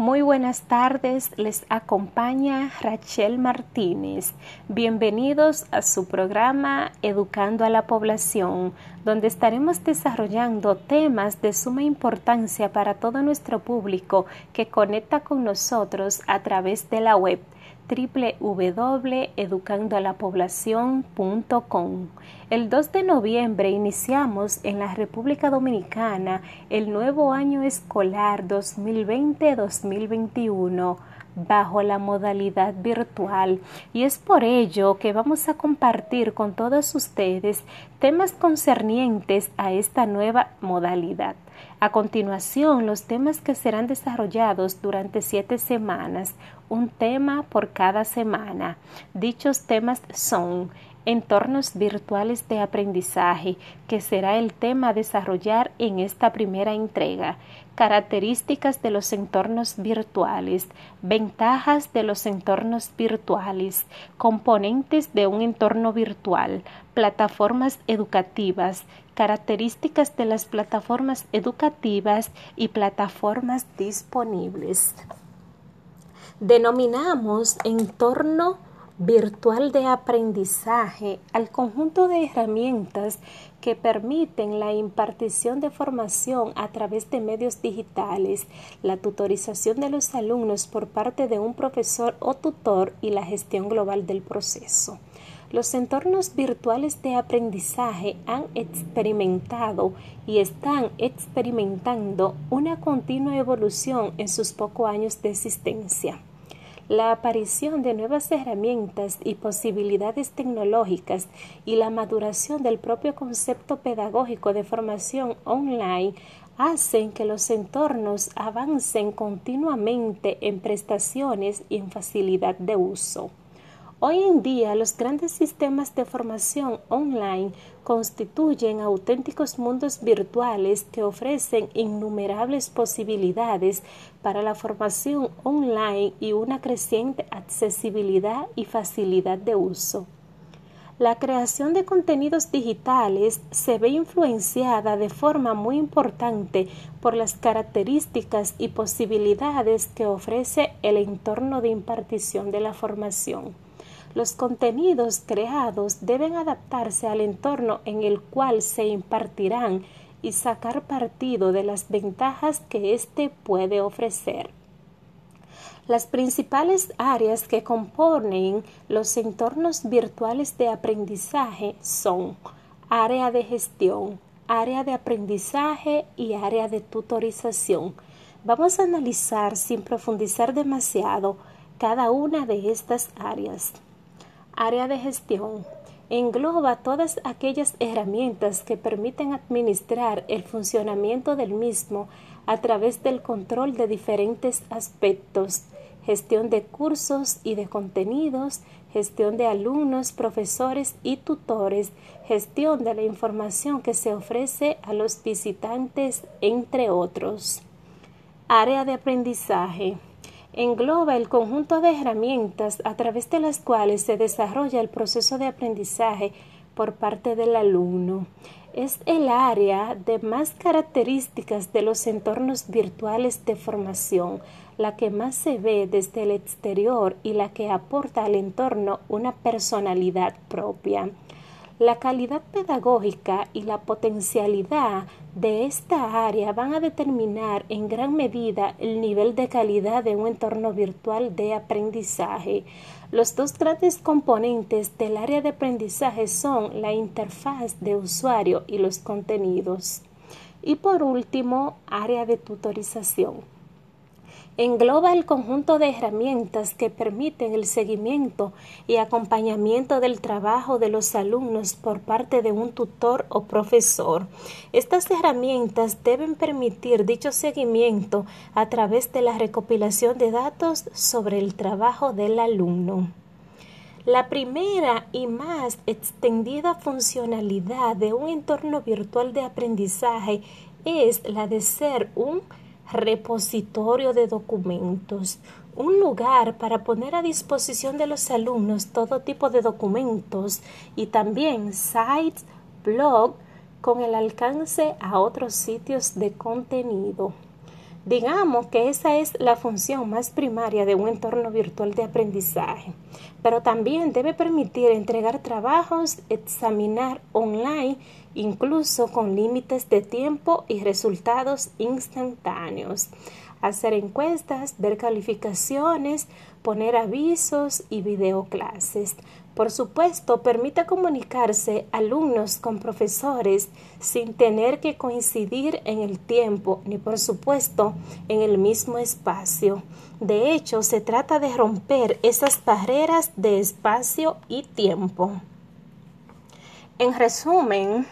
Muy buenas tardes, les acompaña Rachel Martínez. Bienvenidos a su programa Educando a la Población, donde estaremos desarrollando temas de suma importancia para todo nuestro público que conecta con nosotros a través de la web www.educandoalapoblacion.com. El 2 de noviembre iniciamos en la República Dominicana el nuevo año escolar 2020-2021 bajo la modalidad virtual y es por ello que vamos a compartir con todos ustedes temas concernientes a esta nueva modalidad. A continuación, los temas que serán desarrollados durante siete semanas, un tema por cada semana. Dichos temas son entornos virtuales de aprendizaje, que será el tema a desarrollar en esta primera entrega, características de los entornos virtuales, ventajas de los entornos virtuales, componentes de un entorno virtual, plataformas educativas, características de las plataformas educativas y plataformas disponibles. Denominamos entorno virtual de aprendizaje al conjunto de herramientas que permiten la impartición de formación a través de medios digitales, la tutorización de los alumnos por parte de un profesor o tutor y la gestión global del proceso. Los entornos virtuales de aprendizaje han experimentado y están experimentando una continua evolución en sus pocos años de existencia. La aparición de nuevas herramientas y posibilidades tecnológicas y la maduración del propio concepto pedagógico de formación online hacen que los entornos avancen continuamente en prestaciones y en facilidad de uso. Hoy en día los grandes sistemas de formación online constituyen auténticos mundos virtuales que ofrecen innumerables posibilidades para la formación online y una creciente accesibilidad y facilidad de uso. La creación de contenidos digitales se ve influenciada de forma muy importante por las características y posibilidades que ofrece el entorno de impartición de la formación. Los contenidos creados deben adaptarse al entorno en el cual se impartirán y sacar partido de las ventajas que éste puede ofrecer. Las principales áreas que componen los entornos virtuales de aprendizaje son área de gestión, área de aprendizaje y área de tutorización. Vamos a analizar sin profundizar demasiado cada una de estas áreas. Área de gestión engloba todas aquellas herramientas que permiten administrar el funcionamiento del mismo a través del control de diferentes aspectos, gestión de cursos y de contenidos, gestión de alumnos, profesores y tutores, gestión de la información que se ofrece a los visitantes, entre otros. Área de aprendizaje engloba el conjunto de herramientas a través de las cuales se desarrolla el proceso de aprendizaje por parte del alumno. Es el área de más características de los entornos virtuales de formación, la que más se ve desde el exterior y la que aporta al entorno una personalidad propia. La calidad pedagógica y la potencialidad de esta área van a determinar en gran medida el nivel de calidad de un entorno virtual de aprendizaje. Los dos grandes componentes del área de aprendizaje son la interfaz de usuario y los contenidos. Y por último, área de tutorización engloba el conjunto de herramientas que permiten el seguimiento y acompañamiento del trabajo de los alumnos por parte de un tutor o profesor. Estas herramientas deben permitir dicho seguimiento a través de la recopilación de datos sobre el trabajo del alumno. La primera y más extendida funcionalidad de un entorno virtual de aprendizaje es la de ser un repositorio de documentos, un lugar para poner a disposición de los alumnos todo tipo de documentos y también sites, blog con el alcance a otros sitios de contenido. Digamos que esa es la función más primaria de un entorno virtual de aprendizaje, pero también debe permitir entregar trabajos, examinar online, incluso con límites de tiempo y resultados instantáneos, hacer encuestas, ver calificaciones, poner avisos y videoclases. Por supuesto, permite comunicarse alumnos con profesores sin tener que coincidir en el tiempo ni por supuesto en el mismo espacio. De hecho, se trata de romper esas barreras de espacio y tiempo. En resumen,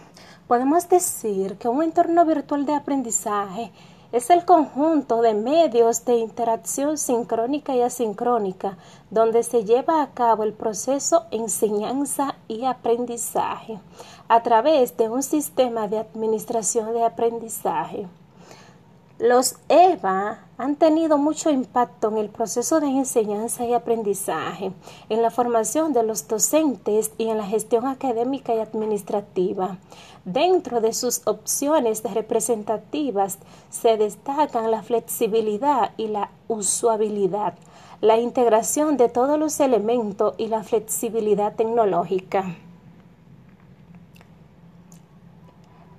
podemos decir que un entorno virtual de aprendizaje es el conjunto de medios de interacción sincrónica y asincrónica donde se lleva a cabo el proceso enseñanza y aprendizaje a través de un sistema de administración de aprendizaje. Los EVA han tenido mucho impacto en el proceso de enseñanza y aprendizaje, en la formación de los docentes y en la gestión académica y administrativa. Dentro de sus opciones representativas se destacan la flexibilidad y la usabilidad, la integración de todos los elementos y la flexibilidad tecnológica.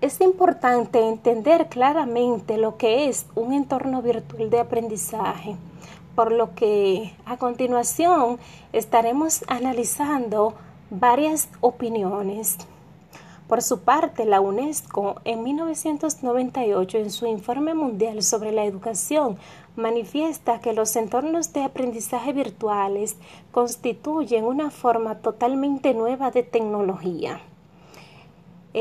Es importante entender claramente lo que es un entorno virtual de aprendizaje, por lo que a continuación estaremos analizando varias opiniones. Por su parte, la UNESCO en 1998 en su informe mundial sobre la educación manifiesta que los entornos de aprendizaje virtuales constituyen una forma totalmente nueva de tecnología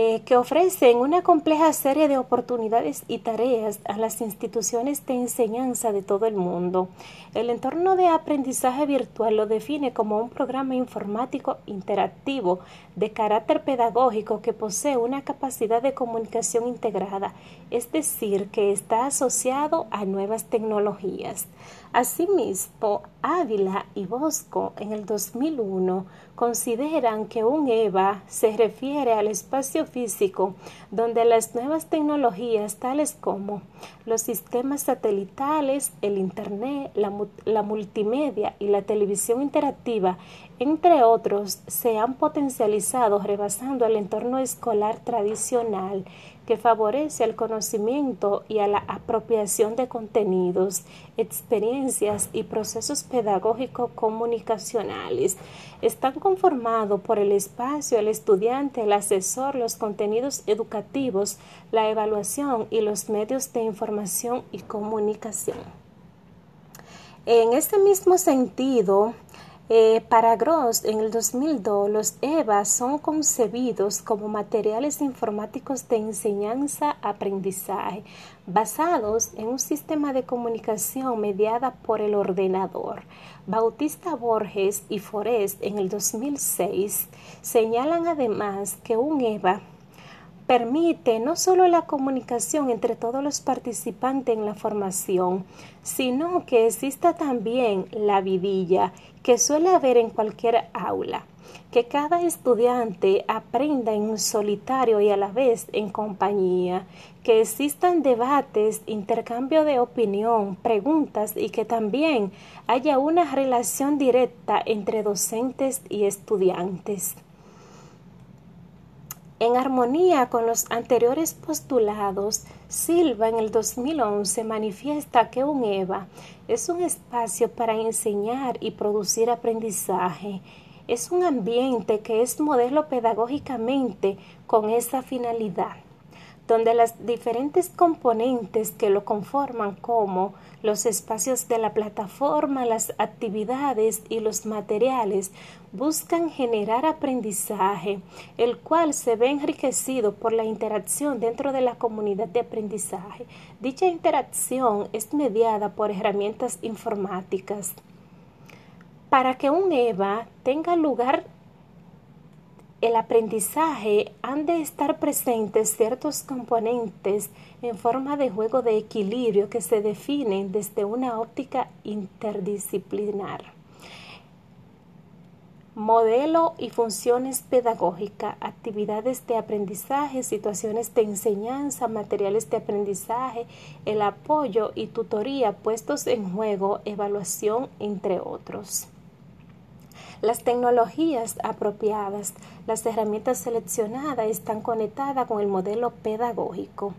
eh, que ofrecen una compleja serie de oportunidades y tareas a las instituciones de enseñanza de todo el mundo. El entorno de aprendizaje virtual lo define como un programa informático interactivo de carácter pedagógico que posee una capacidad de comunicación integrada, es decir, que está asociado a nuevas tecnologías. Asimismo, Ávila y Bosco en el 2001 consideran que un EVA se refiere al espacio físico donde las nuevas tecnologías tales como los sistemas satelitales, el Internet, la, la multimedia y la televisión interactiva, entre otros, se han potencializado rebasando el entorno escolar tradicional que favorece al conocimiento y a la apropiación de contenidos, experiencias y procesos pedagógicos comunicacionales. Están conformados por el espacio, el estudiante, el asesor, los contenidos educativos, la evaluación y los medios de información y comunicación. En este mismo sentido, eh, para Gross, en el 2002, los EVA son concebidos como materiales informáticos de enseñanza-aprendizaje basados en un sistema de comunicación mediada por el ordenador. Bautista Borges y Forest en el 2006 señalan además que un EVA permite no solo la comunicación entre todos los participantes en la formación, sino que exista también la vidilla que suele haber en cualquier aula, que cada estudiante aprenda en solitario y a la vez en compañía, que existan debates, intercambio de opinión, preguntas y que también haya una relación directa entre docentes y estudiantes. En armonía con los anteriores postulados, Silva en el 2011 manifiesta que un EVA es un espacio para enseñar y producir aprendizaje. Es un ambiente que es modelo pedagógicamente con esa finalidad donde las diferentes componentes que lo conforman como los espacios de la plataforma, las actividades y los materiales buscan generar aprendizaje, el cual se ve enriquecido por la interacción dentro de la comunidad de aprendizaje. Dicha interacción es mediada por herramientas informáticas. Para que un EVA tenga lugar el aprendizaje han de estar presentes ciertos componentes en forma de juego de equilibrio que se definen desde una óptica interdisciplinar. Modelo y funciones pedagógicas, actividades de aprendizaje, situaciones de enseñanza, materiales de aprendizaje, el apoyo y tutoría puestos en juego, evaluación, entre otros. Las tecnologías apropiadas, las herramientas seleccionadas están conectadas con el modelo pedagógico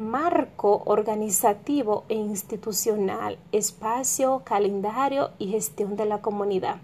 marco organizativo e institucional, espacio, calendario y gestión de la comunidad.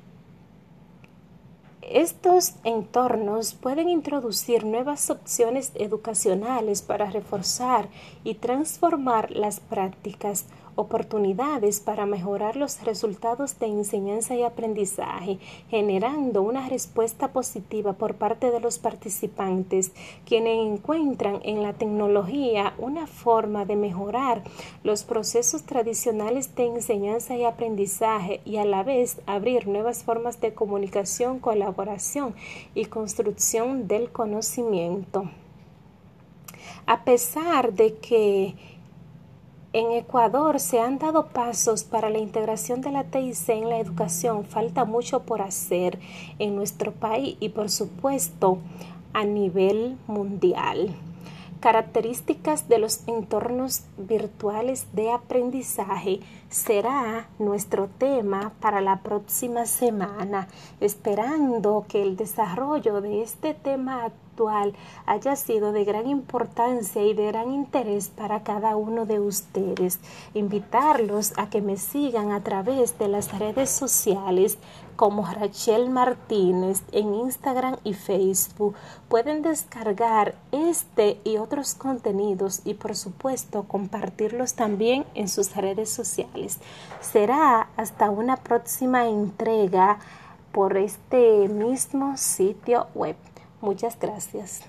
Estos entornos pueden introducir nuevas opciones educacionales para reforzar y transformar las prácticas oportunidades para mejorar los resultados de enseñanza y aprendizaje, generando una respuesta positiva por parte de los participantes, quienes encuentran en la tecnología una forma de mejorar los procesos tradicionales de enseñanza y aprendizaje y a la vez abrir nuevas formas de comunicación, colaboración y construcción del conocimiento. A pesar de que en Ecuador se han dado pasos para la integración de la TIC en la educación. Falta mucho por hacer en nuestro país y por supuesto a nivel mundial. Características de los entornos virtuales de aprendizaje será nuestro tema para la próxima semana, esperando que el desarrollo de este tema haya sido de gran importancia y de gran interés para cada uno de ustedes. Invitarlos a que me sigan a través de las redes sociales como Rachel Martínez en Instagram y Facebook. Pueden descargar este y otros contenidos y por supuesto compartirlos también en sus redes sociales. Será hasta una próxima entrega por este mismo sitio web. Muchas gracias.